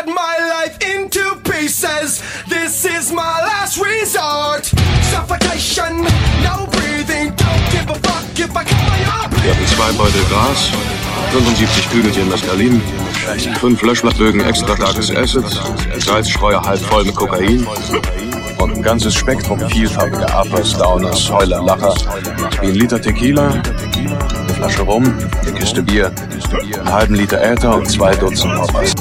cut my life into pieces. This is my last resort. Suffocation, no breathing. Don't give a fuck if I cut my arm. Wir hatten zwei Beutel Gras, 75 Kügelchen Mescalin, fünf Löschblattbögen extra starkes Acid, Salzstreuer halb voll mit Kokain und ein ganzes Spektrum vielfarbiger Uppers, Downers, Heuler, Lacher, wie ein Liter Tequila, eine Flasche Rum, eine Kiste Bier, einen halben Liter Äther und zwei Dutzend Hoppers.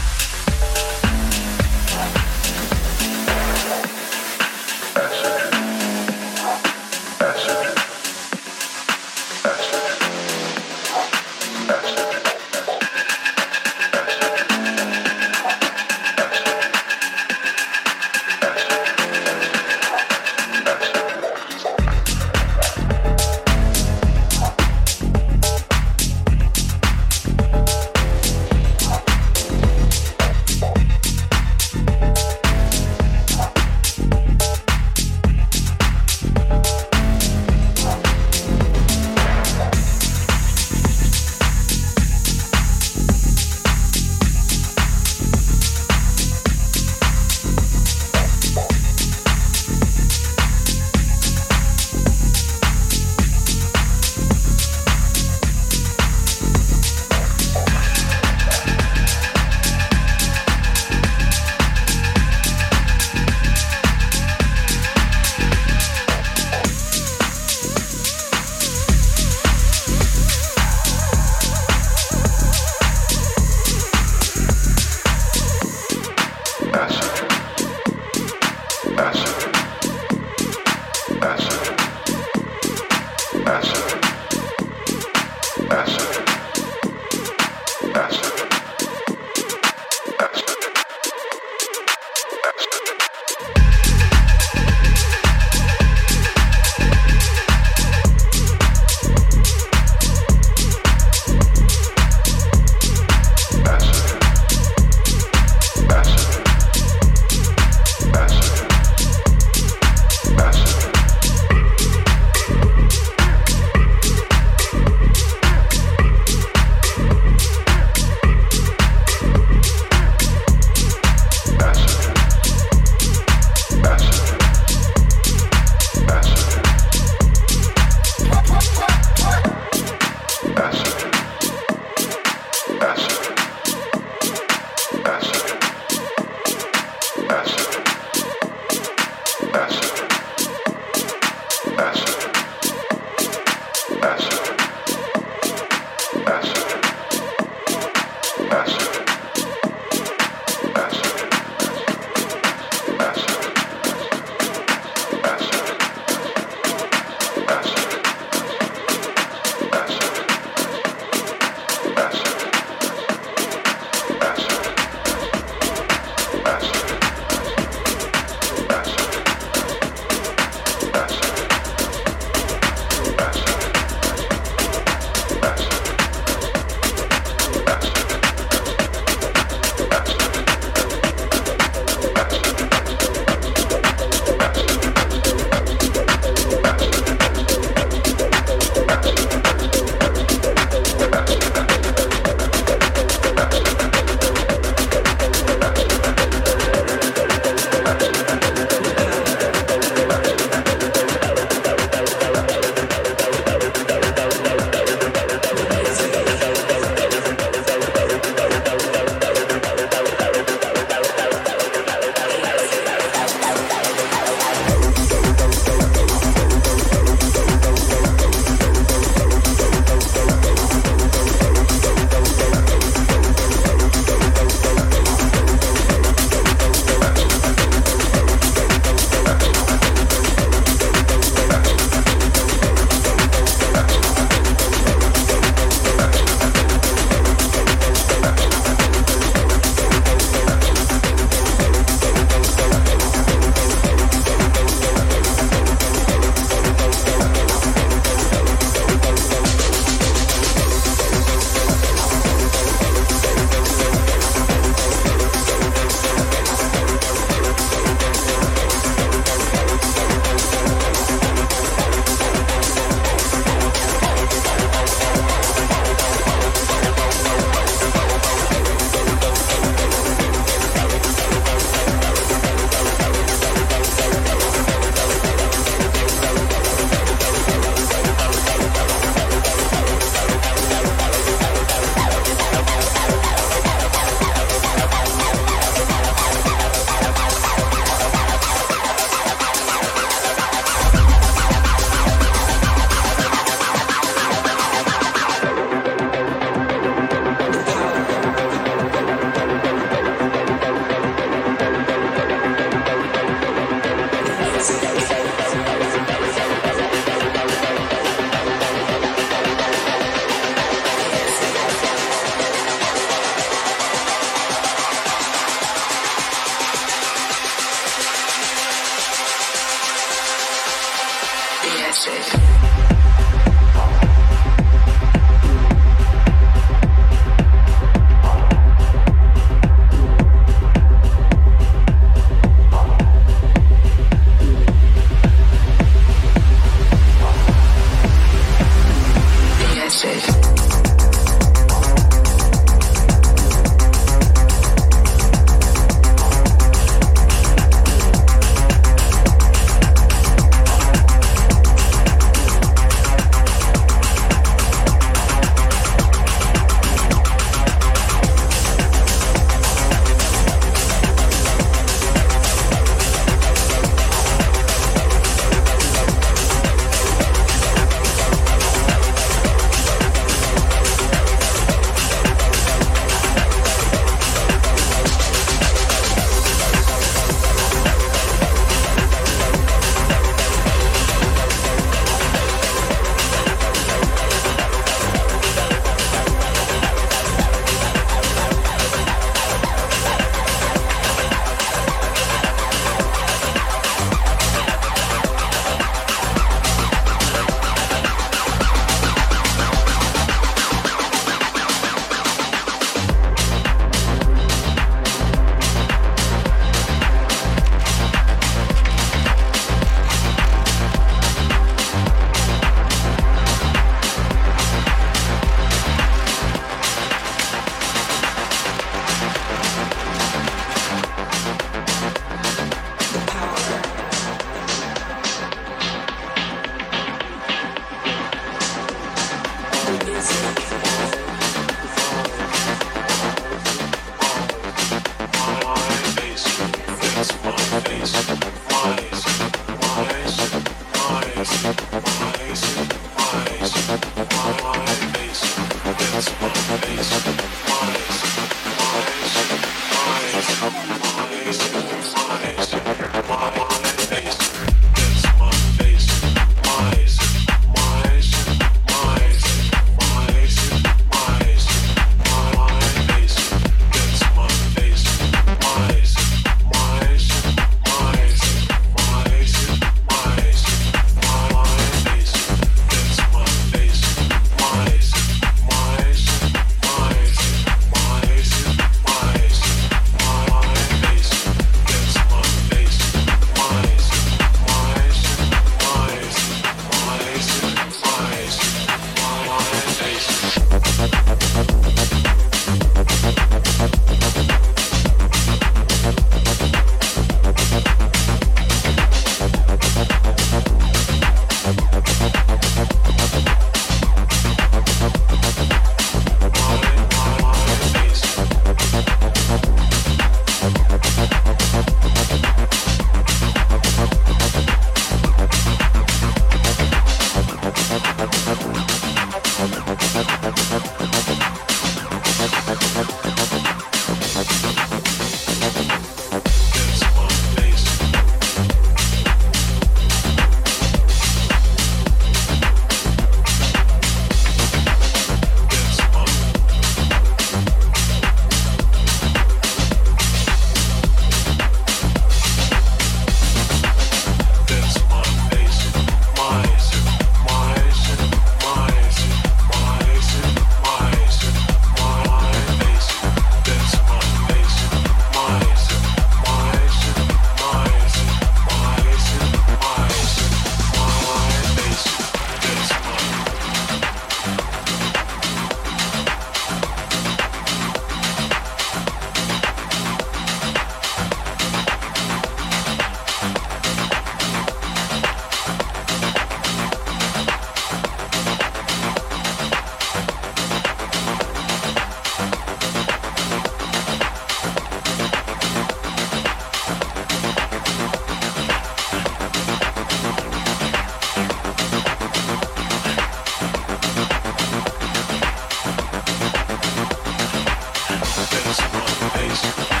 just want the bass.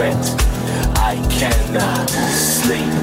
I cannot sleep.